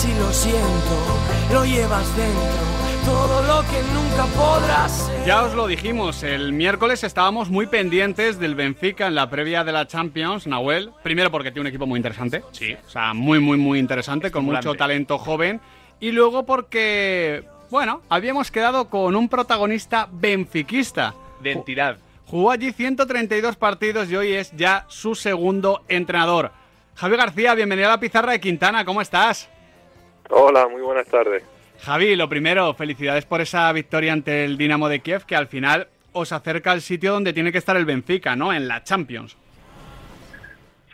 si lo siento, lo llevas dentro todo lo que nunca podrás ser. Ya os lo dijimos, el miércoles estábamos muy pendientes del Benfica en la previa de la Champions, Nahuel. Primero porque tiene un equipo muy interesante. Sí. O sea, muy, muy, muy interesante, con mucho talento joven. Y luego porque, bueno, habíamos quedado con un protagonista benfiquista. De entidad. Jugó allí 132 partidos y hoy es ya su segundo entrenador. Javi García, bienvenido a la pizarra de Quintana, ¿cómo estás? Hola, muy buenas tardes. Javi, lo primero, felicidades por esa victoria ante el Dinamo de Kiev, que al final os acerca al sitio donde tiene que estar el Benfica, ¿no? En la Champions.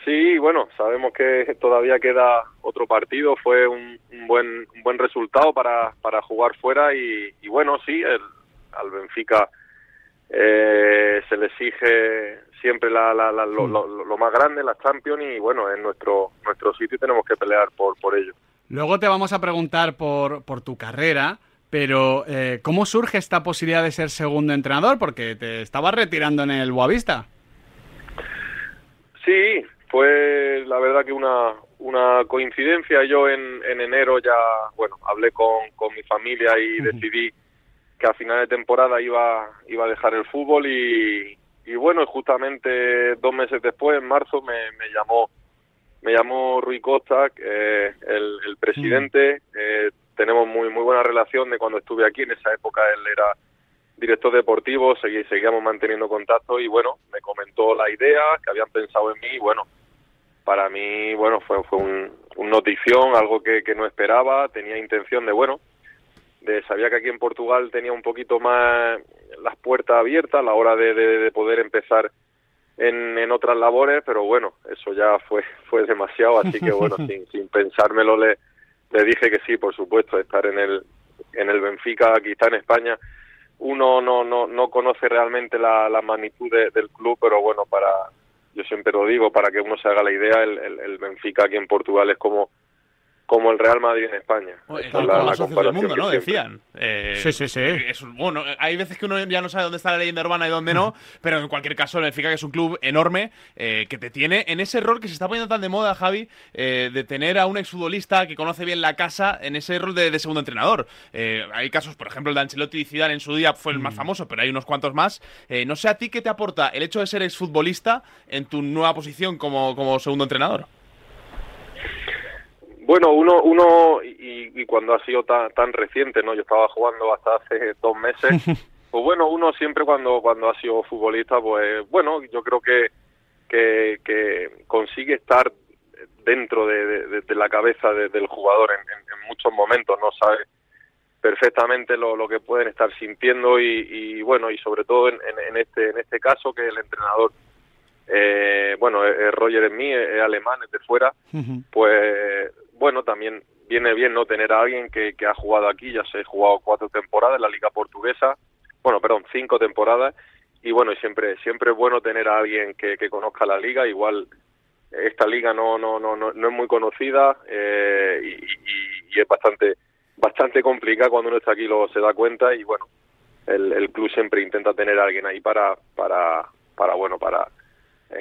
Sí, bueno, sabemos que todavía queda otro partido. Fue un, buen un buen resultado para, para jugar fuera y, bueno, sí, el, al Benfica eh, se le exige siempre la, lo, lo, más grande, la Champions y bueno, en nuestro nuestro sitio tenemos que pelear por por ello. Luego te vamos a preguntar por, por tu carrera, pero eh, ¿cómo surge esta posibilidad de ser segundo entrenador? Porque te estabas retirando en el Boavista. Sí, fue la verdad que una, una coincidencia. Yo en, en enero ya, bueno, hablé con, con mi familia y decidí que a final de temporada iba, iba a dejar el fútbol y, y bueno, justamente dos meses después, en marzo, me, me llamó me llamó Rui Costa, el, el, presidente. Mm. Eh, tenemos muy muy buena relación de cuando estuve aquí. En esa época él era director deportivo, segui, seguíamos manteniendo contacto y bueno, me comentó la idea que habían pensado en mí y bueno, para mí, bueno, fue, fue un, notición, algo que, que no esperaba, tenía intención de, bueno, de, sabía que aquí en Portugal tenía un poquito más las puertas abiertas a la hora de, de poder empezar en, en otras labores, pero bueno, eso ya fue, fue demasiado, así que bueno, sin, sin pensármelo le, le dije que sí, por supuesto, estar en el, en el Benfica, aquí está en España, uno no, no, no conoce realmente la, la magnitud del club, pero bueno, para, yo siempre lo digo, para que uno se haga la idea, el, el, el Benfica aquí en Portugal es como como el Real Madrid en España. es la, del mundo, ¿no? Decían. Eh, sí, sí, sí. bueno, hay veces que uno ya no sabe dónde está la leyenda urbana y dónde no, pero en cualquier caso, significa que es un club enorme eh, que te tiene en ese rol que se está poniendo tan de moda, Javi, eh, de tener a un exfutbolista que conoce bien la casa en ese rol de, segundo entrenador. hay casos, por ejemplo, el de Ancelotti y Zidane en su día fue el más mm. famoso, pero hay unos cuantos más. no sé a ti qué te aporta el hecho de ser exfutbolista en tu nueva posición como, como segundo entrenador. Bueno, uno, uno y, cuando ha sido tan, tan reciente, ¿no? Yo estaba jugando hasta hace dos meses. Pues bueno, uno siempre cuando, cuando ha sido futbolista, pues bueno, yo creo que, que, consigue estar dentro de, la cabeza del jugador en, muchos momentos, ¿no? Sabe perfectamente lo, lo que pueden estar sintiendo y, bueno, y sobre todo en, en, este, en este caso que el entrenador eh, bueno, Roger es mí, es alemán, es de fuera, pues bueno, también viene bien no tener a alguien que, que ha jugado aquí, ya se ha jugado cuatro temporadas en la liga portuguesa, bueno, perdón, cinco temporadas, y bueno, siempre, siempre es bueno tener a alguien que, que conozca la liga, igual esta liga no, no, no, no, no es muy conocida eh, y, y, es bastante, bastante complicada cuando uno está aquí lo se da cuenta y bueno, el, el club siempre intenta tener a alguien ahí para, para, para bueno, para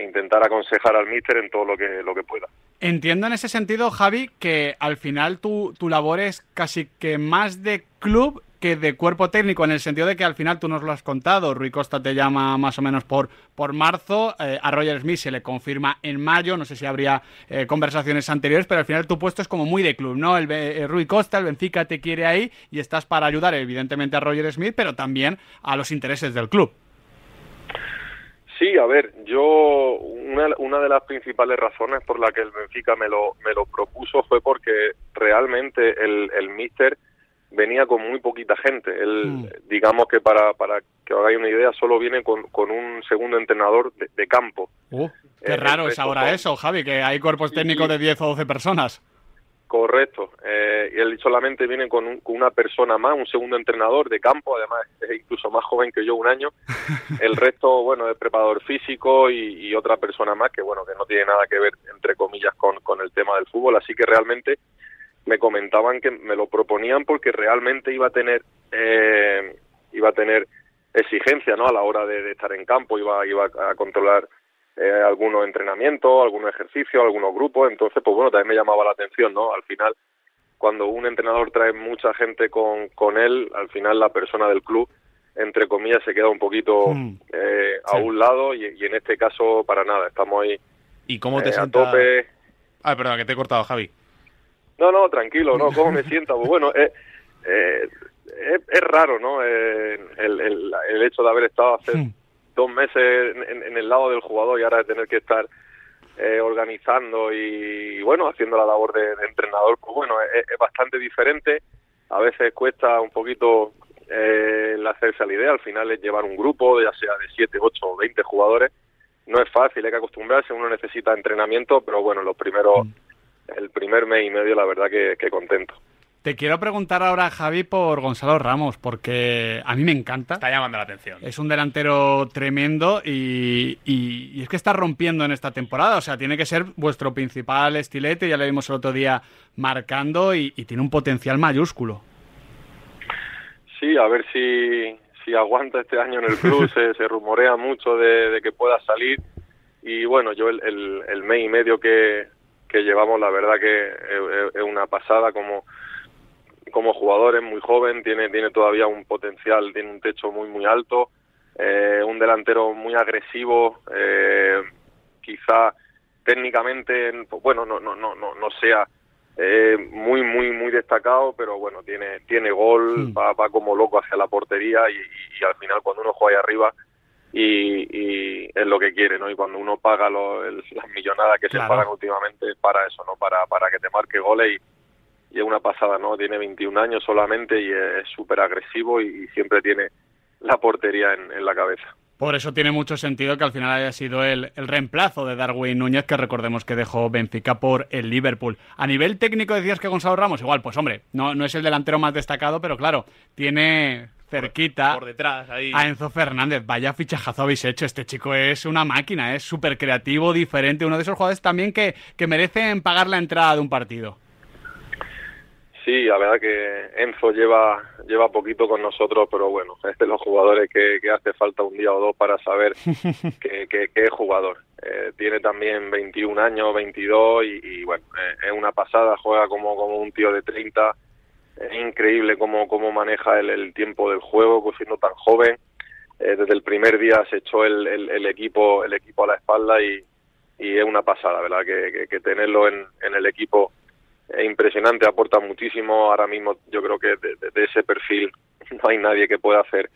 intentar aconsejar al míster en todo lo que, lo que pueda. Entiendo en ese sentido, Javi, que al final tu, tu labor es casi que más de club que de cuerpo técnico, en el sentido de que al final tú nos lo has contado, Rui Costa te llama más o menos por, por marzo, eh, a Roger Smith se le confirma en mayo, no sé si habría eh, conversaciones anteriores, pero al final tu puesto es como muy de club, ¿no? El, eh, Rui Costa, el Benfica te quiere ahí y estás para ayudar evidentemente a Roger Smith, pero también a los intereses del club. Sí, a ver, yo una, una de las principales razones por la que el Benfica me lo, me lo propuso fue porque realmente el, el míster venía con muy poquita gente. Él, hmm. digamos que para, para que os hagáis una idea, solo viene con, con un segundo entrenador de, campo. Uh, qué eh, raro es ahora eso, Javi, que hay cuerpos técnicos de 10 o 12 personas. Correcto. Eh, él solamente viene con, una persona más, un segundo entrenador de campo, además es incluso más joven que yo, un año. El resto, bueno, es preparador físico y, otra persona más que, bueno, que no tiene nada que ver, entre comillas, con, con el tema del fútbol. Así que realmente me comentaban que me lo proponían porque realmente iba a tener, eh, iba a tener exigencia, ¿no? A la hora de, de estar en campo, iba, iba a controlar eh, algunos entrenamientos, algunos ejercicios, algunos grupos, entonces pues bueno, también me llamaba la atención, ¿no? Al final cuando un entrenador trae mucha gente con, con él, al final la persona del club, entre comillas, se queda un poquito Mm. eh, a Sí. un lado y, y en este caso para nada, estamos ahí ¿Y cómo te eh, a sienta? tope. Ah, perdón, que te he cortado, Javi. No, no, tranquilo, ¿no? ¿Cómo me siento? Pues bueno, eh, eh, es, es raro, ¿no? Eh, el, el, el hecho de haber estado hace Hmm. Dos meses en, el lado del jugador y ahora de tener que estar eh, organizando y, bueno, haciendo la labor de, de entrenador, pues bueno, es, es bastante diferente. A veces cuesta un poquito eh, el hacerse a la idea. Al final es llevar un grupo, ya sea de 7, 8 o 20 jugadores. No es fácil, hay que acostumbrarse, uno necesita entrenamiento, pero bueno, los primeros, el primer mes y medio, la verdad que, que contento. Te quiero preguntar ahora, Javi, por Gonzalo Ramos, porque a mí me encanta. Está llamando la atención. Es un delantero tremendo y, y- y es que está rompiendo en esta temporada. O sea, tiene que ser vuestro principal estilete. Ya lo vimos el otro día marcando y, y tiene un potencial mayúsculo. Sí, a ver si, si aguanta este año en el club. se, se rumorea mucho de, de que pueda salir. Y bueno, yo el, el, el mes y medio que, que llevamos, la verdad que es, es una pasada como, como jugador. Es muy joven, tiene, tiene todavía un potencial, tiene un techo muy, muy alto. eh, un delantero muy agresivo, eh, quizá técnicamente, bueno, no, no, no, no, no sea eh, muy, muy, muy destacado, pero bueno, tiene, tiene gol, va, va como loco hacia la portería y, y al final cuando uno juega ahí arriba y, y es lo que quiere, ¿no? Y cuando uno paga lo- el- las millonadas que Claro. se pagan últimamente es para eso, ¿no? Para, para que te marque goles y, y es una pasada, ¿no? Tiene 21 años solamente y es súper agresivo y, y siempre tiene la portería en, en la cabeza. Por eso tiene mucho sentido que al final haya sido el, el reemplazo de Darwin Núñez, que recordemos que dejó Benfica por el Liverpool. A nivel técnico decías que Gonzalo Ramos, igual, pues hombre, no, no es el delantero más destacado, pero claro, tiene cerquita Por detrás, ahí. a Enzo Fernández. Vaya fichajazo habéis hecho. Este chico es una máquina, es súper creativo, diferente. Uno de esos jugadores también que, que merecen pagar la entrada de un partido. Sí, la verdad que Enzo lleva lleva poquito con nosotros, pero bueno, es de los jugadores que, que hace falta un día o dos para saber que, que- que es jugador. Eh, tiene también 21 años, 22 y, y bueno, eh, es una pasada, juega como, como un tío de 30. Es increíble cómo, cómo maneja el, el tiempo del juego, pues siendo tan joven. Eh, desde el primer día se echó el, el- el equipo el equipo a la espalda y, y es una pasada, ¿verdad? Que, que- que tenerlo en, en el equipo impresionante, aporta muchísimo. Ahora mismo yo creo que de, de- de ese perfil no hay nadie que pueda hacer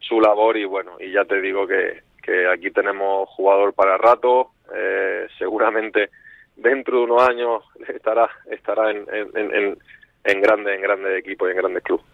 su labor y bueno, y ya te digo que, que aquí tenemos jugador para rato, eh, seguramente dentro de unos años estará estará en, en, en, en- en grande en grandes equipos y en grandes clubes.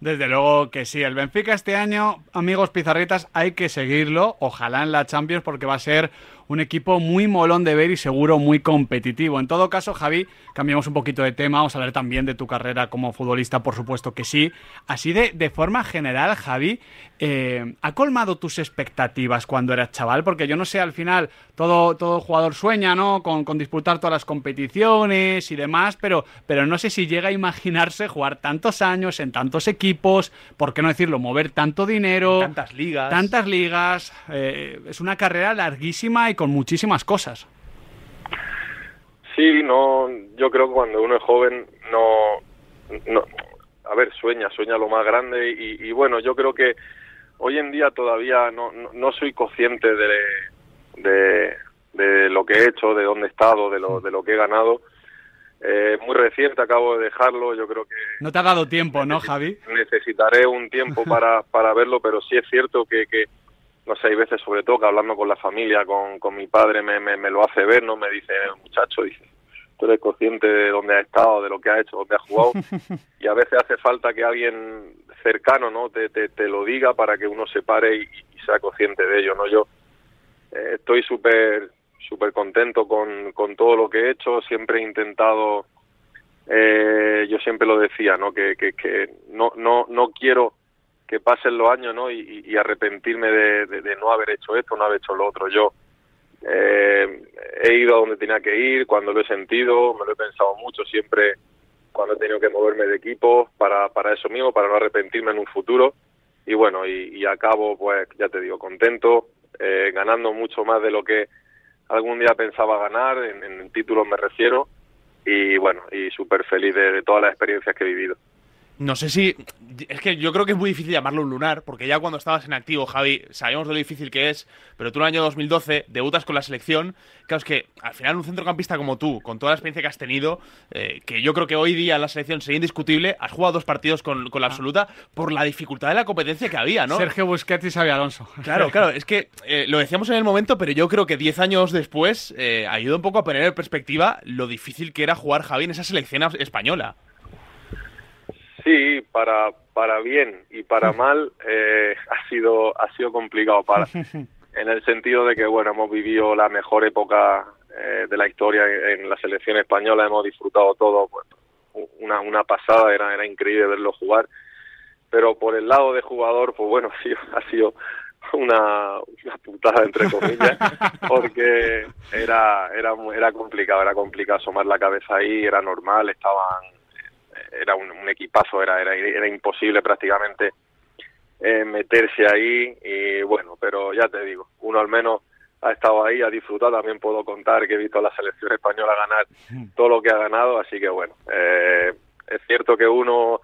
Desde luego que sí, el Benfica este año, amigos pizarritas, hay que seguirlo, ojalá en la Champions, porque va a ser un equipo muy molón de ver y seguro muy competitivo. En todo caso, Javi, cambiamos un poquito de tema, vamos a hablar también de tu carrera como futbolista, por supuesto que sí. Así de, de forma general, Javi, eh, ¿ha colmado tus expectativas cuando eras chaval? Porque yo no sé, al final todo, todo jugador sueña, ¿no? Con, con disputar todas las competiciones y demás, pero, pero no sé si llega a imaginarse jugar tantos años en tantos equipos, por qué no decirlo, mover tanto dinero, Tantas ligas. tantas ligas. eh, es una carrera larguísima y con muchísimas cosas. Sí, no, yo creo que cuando uno es joven no, no a ver, sueña, sueña lo más grande y, y bueno, yo creo que hoy en día todavía no, no, no soy consciente de, de, de lo que he hecho, de dónde he estado, de lo, de lo que he ganado. Eh, muy reciente, acabo de dejarlo, yo creo que No te ha dado tiempo, ¿no, Javi? necesitaré un tiempo para, para verlo, pero sí es cierto que, que, no sé, hay veces sobre todo que hablando con la familia, con, con mi padre, me, me, me lo hace ver, ¿no? Me dice, muchacho, dice, tú eres consciente de dónde has estado, de lo que has hecho, dónde has jugado, y a veces hace falta que alguien cercano, ¿no? Te, te, te lo diga para que uno se pare y, y sea consciente de ello, ¿no? Yo eh, estoy súper súper contento con, con todo lo que he hecho, siempre he intentado eh, yo siempre lo decía, ¿no? Que, que, que no, no, no quiero que pasen los años, ¿no? Y, arrepentirme de, no haber hecho esto, no haber hecho lo otro. Yo eh, he ido a donde tenía que ir, cuando lo he sentido, me lo he pensado mucho, siempre cuando he tenido que moverme de equipo para, para eso mismo, para no arrepentirme en un futuro. Y bueno, y, y acabo, pues, ya te digo, contento, eh, ganando mucho más de lo que algún día pensaba ganar, en, en títulos me refiero, y bueno, y súper feliz de todas las experiencias que he vivido. No sé si. Es que yo creo que es muy difícil llamarlo un lunar, porque ya cuando estabas en activo, Javi, sabíamos de lo difícil que es, pero tú en el año 2012 debutas con la selección. Claro, es que al final un centrocampista como tú, con toda la experiencia que has tenido, eh, que yo creo que hoy día la selección sería indiscutible, has jugado dos partidos con, con la absoluta por la dificultad de la competencia que había, ¿no? Sergio Busquets y Xavi Alonso. Claro, claro, es que eh, lo decíamos en el momento, pero yo creo que 10 años después eh, ayuda un poco a poner en perspectiva lo difícil que era jugar Javi en esa selección española. Sí, para, para bien y para mal eh, ha sido ha sido complicado para en el sentido de que bueno hemos vivido la mejor época eh, de la historia en, la selección española hemos disfrutado todo pues, una una pasada era era increíble verlo jugar pero por el lado de jugador pues bueno ha sido ha sido una, una putada entre comillas porque era era era complicado era complicado asomar la cabeza ahí era normal estaban era un, un equipazo, era, era, era imposible prácticamente eh, meterse ahí y bueno, pero ya te digo, uno al menos ha estado ahí, ha disfrutado, también puedo contar que he visto a la selección española ganar todo lo que ha ganado, así que bueno, eh, es cierto que uno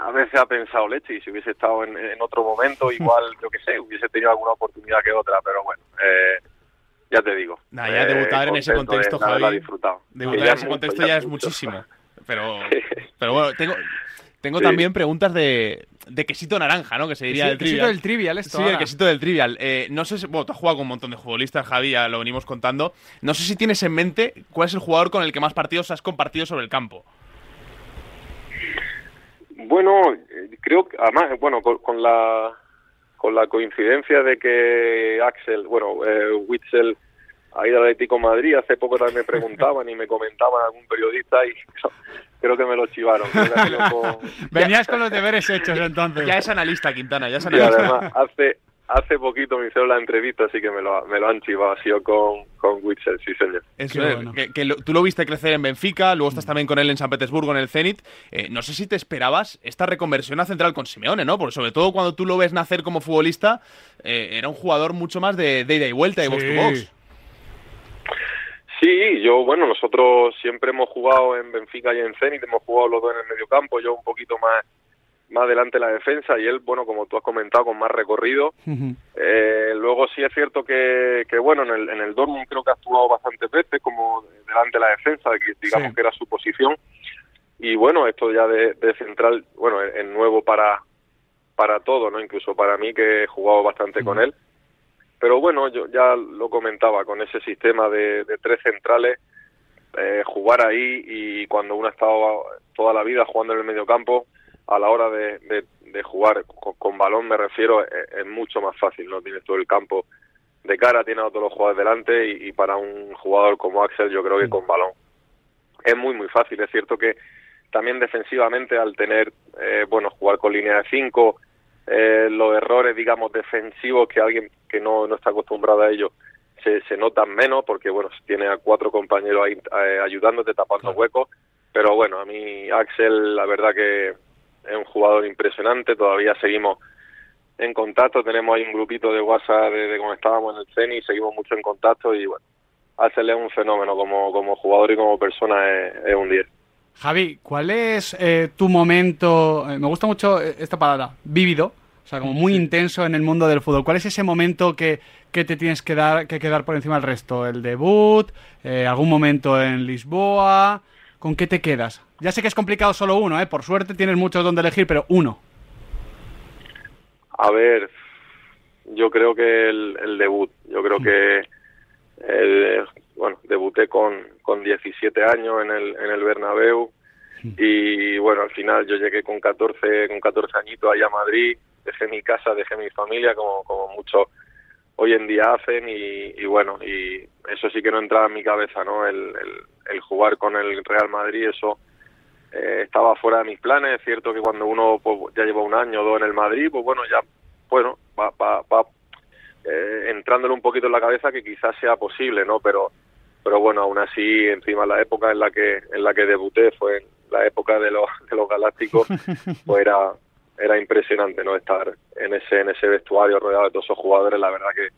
a veces ha pensado, leche, y si hubiese estado en, en otro momento, igual, yo que sé, hubiese tenido alguna oportunidad que otra, pero bueno, eh, ya te digo. Nah, ya debutar en ese contexto, de, Javi. Disfrutado. Debutar en ese contexto ya, ya es mucho. muchísimo. Pero, pero bueno, tengo, tengo sí. también preguntas de, de, quesito naranja, ¿no? Que se diría sí, del el quesito trivial. del trivial, esto. Sí, ahora. el quesito del trivial. Eh, no sé si, bueno, tú has jugado con un montón de futbolistas, Javi, ya lo venimos contando. No sé si tienes en mente cuál es el jugador con el que más partidos has compartido sobre el campo. Bueno, creo que además, bueno, con, con la con la coincidencia de que Axel, bueno, eh, Witzel ha ido al Atlético Madrid. Hace poco también me preguntaban y me comentaban algún periodista y creo, que me lo chivaron. Con... Venías con los deberes hechos entonces. Ya es analista, Quintana, ya es Y analista. además, hace, hace poquito me hicieron la entrevista, así que me lo, me lo han chivado. Ha sido con, con Witzel, sí, señor. Eso es, bueno. que, que lo, tú lo viste crecer en Benfica, luego estás también con él en San Petersburgo, en el Zenit. Eh, no sé si te esperabas esta reconversión a central con Simeone, ¿no? Porque sobre todo cuando tú lo ves nacer como futbolista, eh, era un jugador mucho más de, de ida y vuelta, de sí. box to box. Sí, yo, bueno, nosotros siempre hemos jugado en Benfica y en Zenit, hemos jugado los dos en el mediocampo, yo un poquito más más adelante la defensa y él, bueno, como tú has comentado, con más recorrido. Uh -huh. eh, luego sí es cierto que, que bueno, en el, en el Dortmund creo que ha actuado bastantes veces como delante de la defensa, que digamos sí. que era su posición. Y bueno, esto ya de, de central, bueno, es, es, nuevo para, para todo, ¿no? Incluso para mí que he jugado bastante uh -huh. con él pero bueno, yo ya lo comentaba, con ese sistema de, de tres centrales, eh, jugar ahí y cuando uno ha estado toda la vida jugando en el mediocampo, a la hora de, de, de jugar con, con, balón me refiero, es, es, mucho más fácil, ¿no? Tienes todo el campo de cara, tienes a todos los jugadores delante y, y, para un jugador como Axel yo creo que con balón es muy muy fácil. Es cierto que también defensivamente al tener, eh, bueno, jugar con línea de cinco, eh, los errores, digamos, defensivos que alguien que no, no está acostumbrado a ello se, se notan menos porque, bueno, tiene a cuatro compañeros ahí eh, ayudándote, tapando huecos. Pero bueno, a mí Axel, la verdad que es un jugador impresionante. Todavía seguimos en contacto. Tenemos ahí un grupito de WhatsApp de, cuando estábamos en el CENI, seguimos mucho en contacto y, bueno, Axel es un fenómeno como, como jugador y como persona, es, es un 10. Javi, ¿cuál es eh, tu momento? Eh, me gusta mucho esta palabra, vívido, o sea, como muy sí. intenso en el mundo del fútbol. ¿Cuál es ese momento que, que te tienes que dar que quedar por encima del resto? ¿El debut? Eh, ¿Algún momento en Lisboa? ¿Con qué te quedas? Ya sé que es complicado solo uno, ¿eh? Por suerte tienes muchos donde elegir, pero uno. A ver, yo creo que el, el debut. Yo creo que el, bueno, debuté con, con 17 años en el, en el Bernabéu y bueno, al final yo llegué con 14, con 14 añitos allá a Madrid, dejé mi casa, dejé mi familia como, como muchos hoy en día hacen y, y, bueno, y eso sí que no entraba en mi cabeza, ¿no? El, el, el jugar con el Real Madrid, eso eh, estaba fuera de mis planes, es cierto que cuando uno pues, ya lleva un año o dos en el Madrid, pues bueno, ya, bueno, va, va, va eh, entrándole un poquito en la cabeza que quizás sea posible, ¿no? Pero pero bueno, aún así, encima la época en la que en la que debuté fue en la época de los de los galácticos, pues era era impresionante, ¿no? Estar en ese en ese vestuario rodeado de todos esos jugadores, la verdad que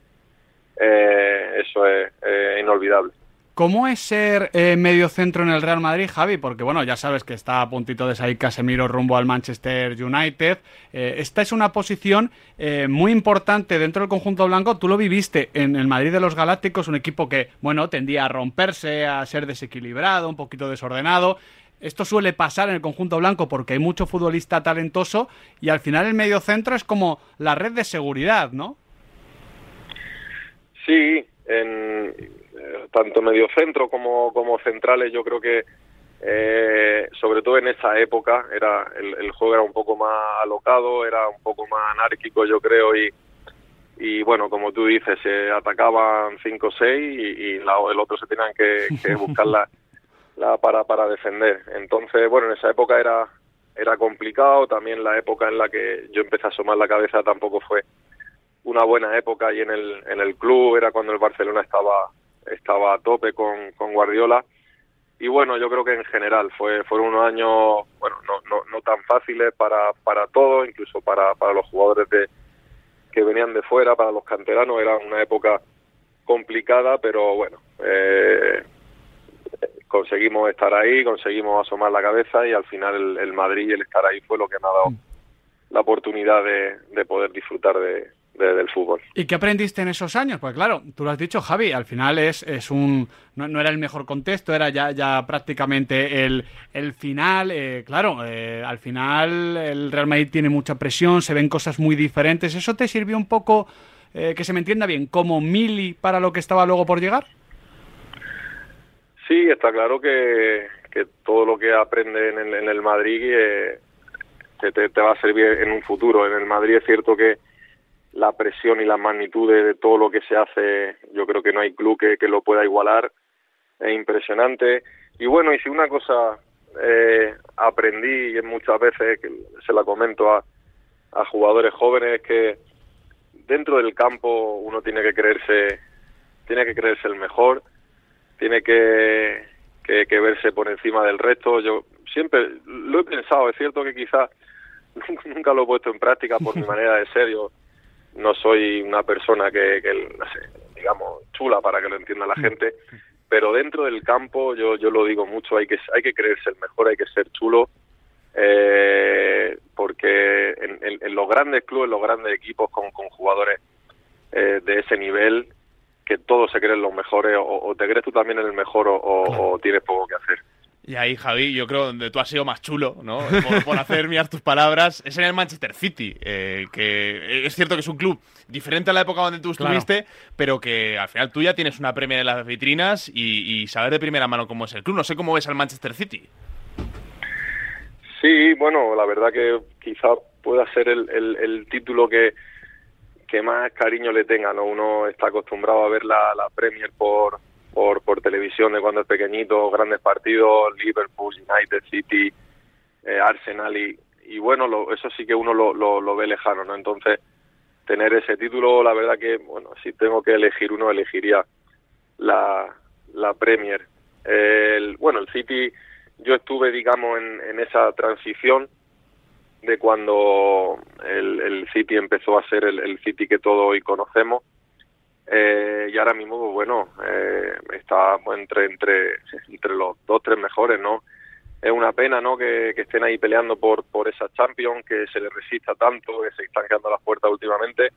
eh, eso es eh, inolvidable. ¿Cómo es ser eh, medio centro en el Real Madrid, Javi? Porque bueno, ya sabes que está a puntito de salir Casemiro rumbo al Manchester United. Eh, esta es una posición eh, muy importante dentro del conjunto blanco. Tú lo viviste en el Madrid de los Galácticos, un equipo que, bueno, tendía a romperse, a ser desequilibrado, un poquito desordenado. Esto suele pasar en el conjunto blanco porque hay mucho futbolista talentoso y al final el medio centro es como la red de seguridad, ¿no? Sí, en, tanto mediocentro como, como centrales, yo creo que eh, sobre todo en esa época era el, juego era un poco más alocado, era un poco más anárquico, yo creo, y, y bueno, como tú dices, se atacaban 5 o 6 y, el otro se tenían que, que buscar la, la, para, para defender. Entonces, bueno, en esa época era, era complicado, también la época en la que yo empecé a asomar la cabeza tampoco fue una buena época y en el, en el club era cuando el Barcelona estaba estaba a tope con, con Guardiola y bueno yo creo que en general fue fueron unos años bueno no, no, no tan fáciles para para todos incluso para, para los jugadores de que venían de fuera para los canteranos era una época complicada pero bueno eh, conseguimos estar ahí conseguimos asomar la cabeza y al final el, el Madrid y el estar ahí fue lo que me ha dado mm. la oportunidad de, de poder disfrutar de, del fútbol. ¿Y qué aprendiste en esos años? Pues claro, tú lo has dicho, Javi, al final es, es un... No, era el mejor contexto, era ya, ya prácticamente el, el final. Eh, claro, eh, al final el Real Madrid tiene mucha presión, se ven cosas muy diferentes. ¿Eso te sirvió un poco, eh, que se me entienda bien, como mili para lo que estaba luego por llegar? Sí, está claro que, que todo lo que aprende en el, en el Madrid te, te va a servir en un futuro. En el Madrid es cierto que la presión y la magnitud de, todo lo que se hace, yo creo que no hay club que, que lo pueda igualar, es impresionante. Y bueno, y si una cosa eh, aprendí y muchas veces que se la comento a, a jugadores jóvenes que dentro del campo uno tiene que creerse tiene que creerse el mejor tiene que, que, que verse por encima del resto yo siempre lo he pensado es cierto que quizás nunca lo he puesto en práctica por mi manera de ser yo no soy una persona que, no sé, digamos, chula para que lo entienda la mm. gente, pero dentro del campo yo, yo lo digo mucho, hay que, hay que creerse el mejor, hay que ser chulo, eh, porque en, los grandes clubes, los grandes equipos con, con jugadores eh, de ese nivel, que todos se creen los mejores, o, te crees tú también en el mejor o tienes poco que hacer. Y ahí, Javi, yo creo donde tú has sido más chulo, ¿no? Por, hacer mirar tus palabras, es en el Manchester City, eh, que es cierto que es un club diferente a la época donde tú estuviste, pero que al final tú ya tienes una premia en las vitrinas y, saber de primera mano cómo es el club. No sé cómo ves al Manchester City. Sí, bueno, la verdad que quizá pueda ser el, el, título que, que más cariño le tenga, ¿no? Uno está acostumbrado a ver la, la Premier por por, por televisión de cuando es pequeñito, grandes partidos, Liverpool, United City, eh, Arsenal y, bueno, lo, eso sí que uno lo, lo, ve lejano, ¿no? Entonces, tener ese título, la verdad que, bueno, si tengo que elegir uno, elegiría la, la Premier. El, bueno, el City, yo estuve, digamos, en, en esa transición de cuando el, el City empezó a ser el, el City que todos hoy conocemos eh, y ahora mismo, pues, bueno, eh, está entre, entre, entre los dos, tres mejores, ¿no? Es una pena, ¿no? Que, estén ahí peleando por, por esa Champions, que se les resista tanto, que se están quedando las puertas últimamente.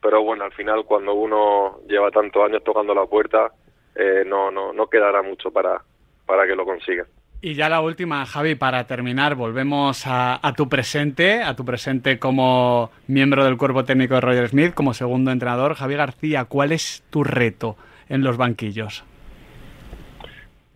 Pero bueno, al final, cuando uno lleva tantos años tocando la puerta, eh, no, no, no quedará mucho para, para que lo consiga. Y ya la última, Javi, para terminar, volvemos a, tu presente, a tu presente como miembro del cuerpo técnico de Roger Smith, como segundo entrenador. Javi García, ¿cuál es tu reto en los banquillos?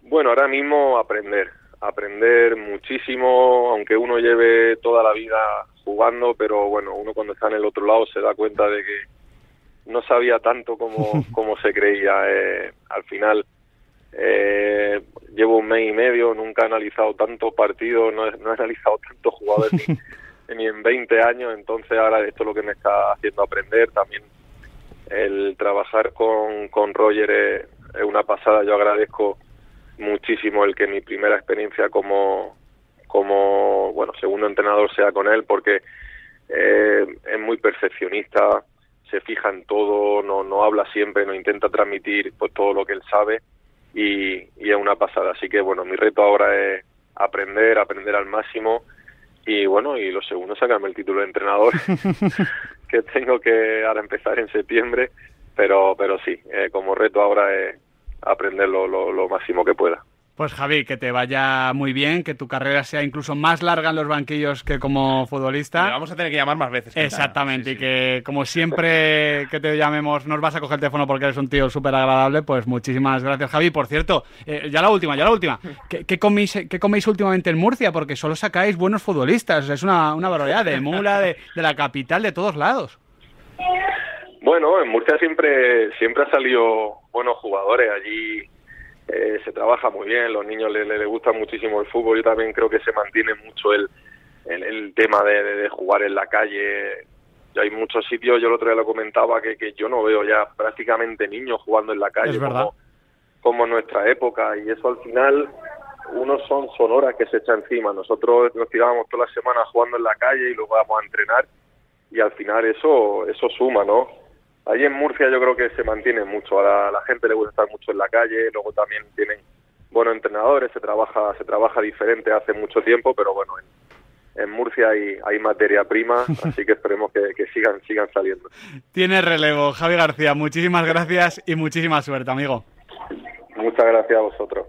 Bueno, ahora mismo aprender, aprender muchísimo, aunque uno lleve toda la vida jugando, pero bueno, uno cuando está en el otro lado se da cuenta de que no sabía tanto como, como se creía. Eh, al final llevo un mes y medio, nunca he analizado tantos partidos, no he, analizado tantos jugadores ni, en 20 años, entonces ahora esto es lo que me está haciendo aprender. También el trabajar con, con Roger es, una pasada, yo agradezco muchísimo el que mi primera experiencia como, como bueno, segundo entrenador sea con él, porque eh, es muy perfeccionista, se fija en todo, no, no habla siempre, no intenta transmitir pues todo lo que él sabe y, y es una pasada. Así que bueno, mi reto ahora es aprender, aprender al máximo y bueno, y lo segundo, sacarme el título de entrenador que tengo que ahora empezar en septiembre, pero, pero sí, eh, como reto ahora es aprender lo, lo, lo máximo que pueda. Pues Javi, que te vaya muy bien, que tu carrera sea incluso más larga en los banquillos que como futbolista. Le vamos a tener que llamar más veces. Exactamente, sí, sí. y que como siempre que te llamemos nos vas a coger el teléfono porque eres un tío súper agradable, pues muchísimas gracias Javi. Por cierto, eh, ya la última, ya la última. ¿Qué, qué, coméis, ¿Qué, coméis, últimamente en Murcia? Porque solo sacáis buenos futbolistas, es una, una barbaridad de Mula, de, de la capital, de todos lados. Bueno, en Murcia siempre, siempre ha salido buenos jugadores allí eh, se trabaja muy bien, los niños les, les, gusta muchísimo el fútbol, yo también creo que se mantiene mucho el, el, el tema de, de, jugar en la calle. Ya hay muchos sitios, yo el otro día lo comentaba, que, que yo no veo ya prácticamente niños jugando en la calle como, como en nuestra época, y eso al final unos son sonoras que se echa encima. Nosotros nos tirábamos toda la semana jugando en la calle y luego vamos a entrenar, y al final eso, eso suma, ¿no? Allí en Murcia yo creo que se mantiene mucho, a la, a la, gente le gusta estar mucho en la calle, luego también tienen buenos entrenadores, se trabaja, se trabaja diferente hace mucho tiempo, pero bueno, en, en Murcia hay, hay materia prima, así que esperemos que, que, sigan, sigan saliendo. Tiene relevo, Javi García, muchísimas gracias y muchísima suerte, amigo. Muchas gracias a vosotros.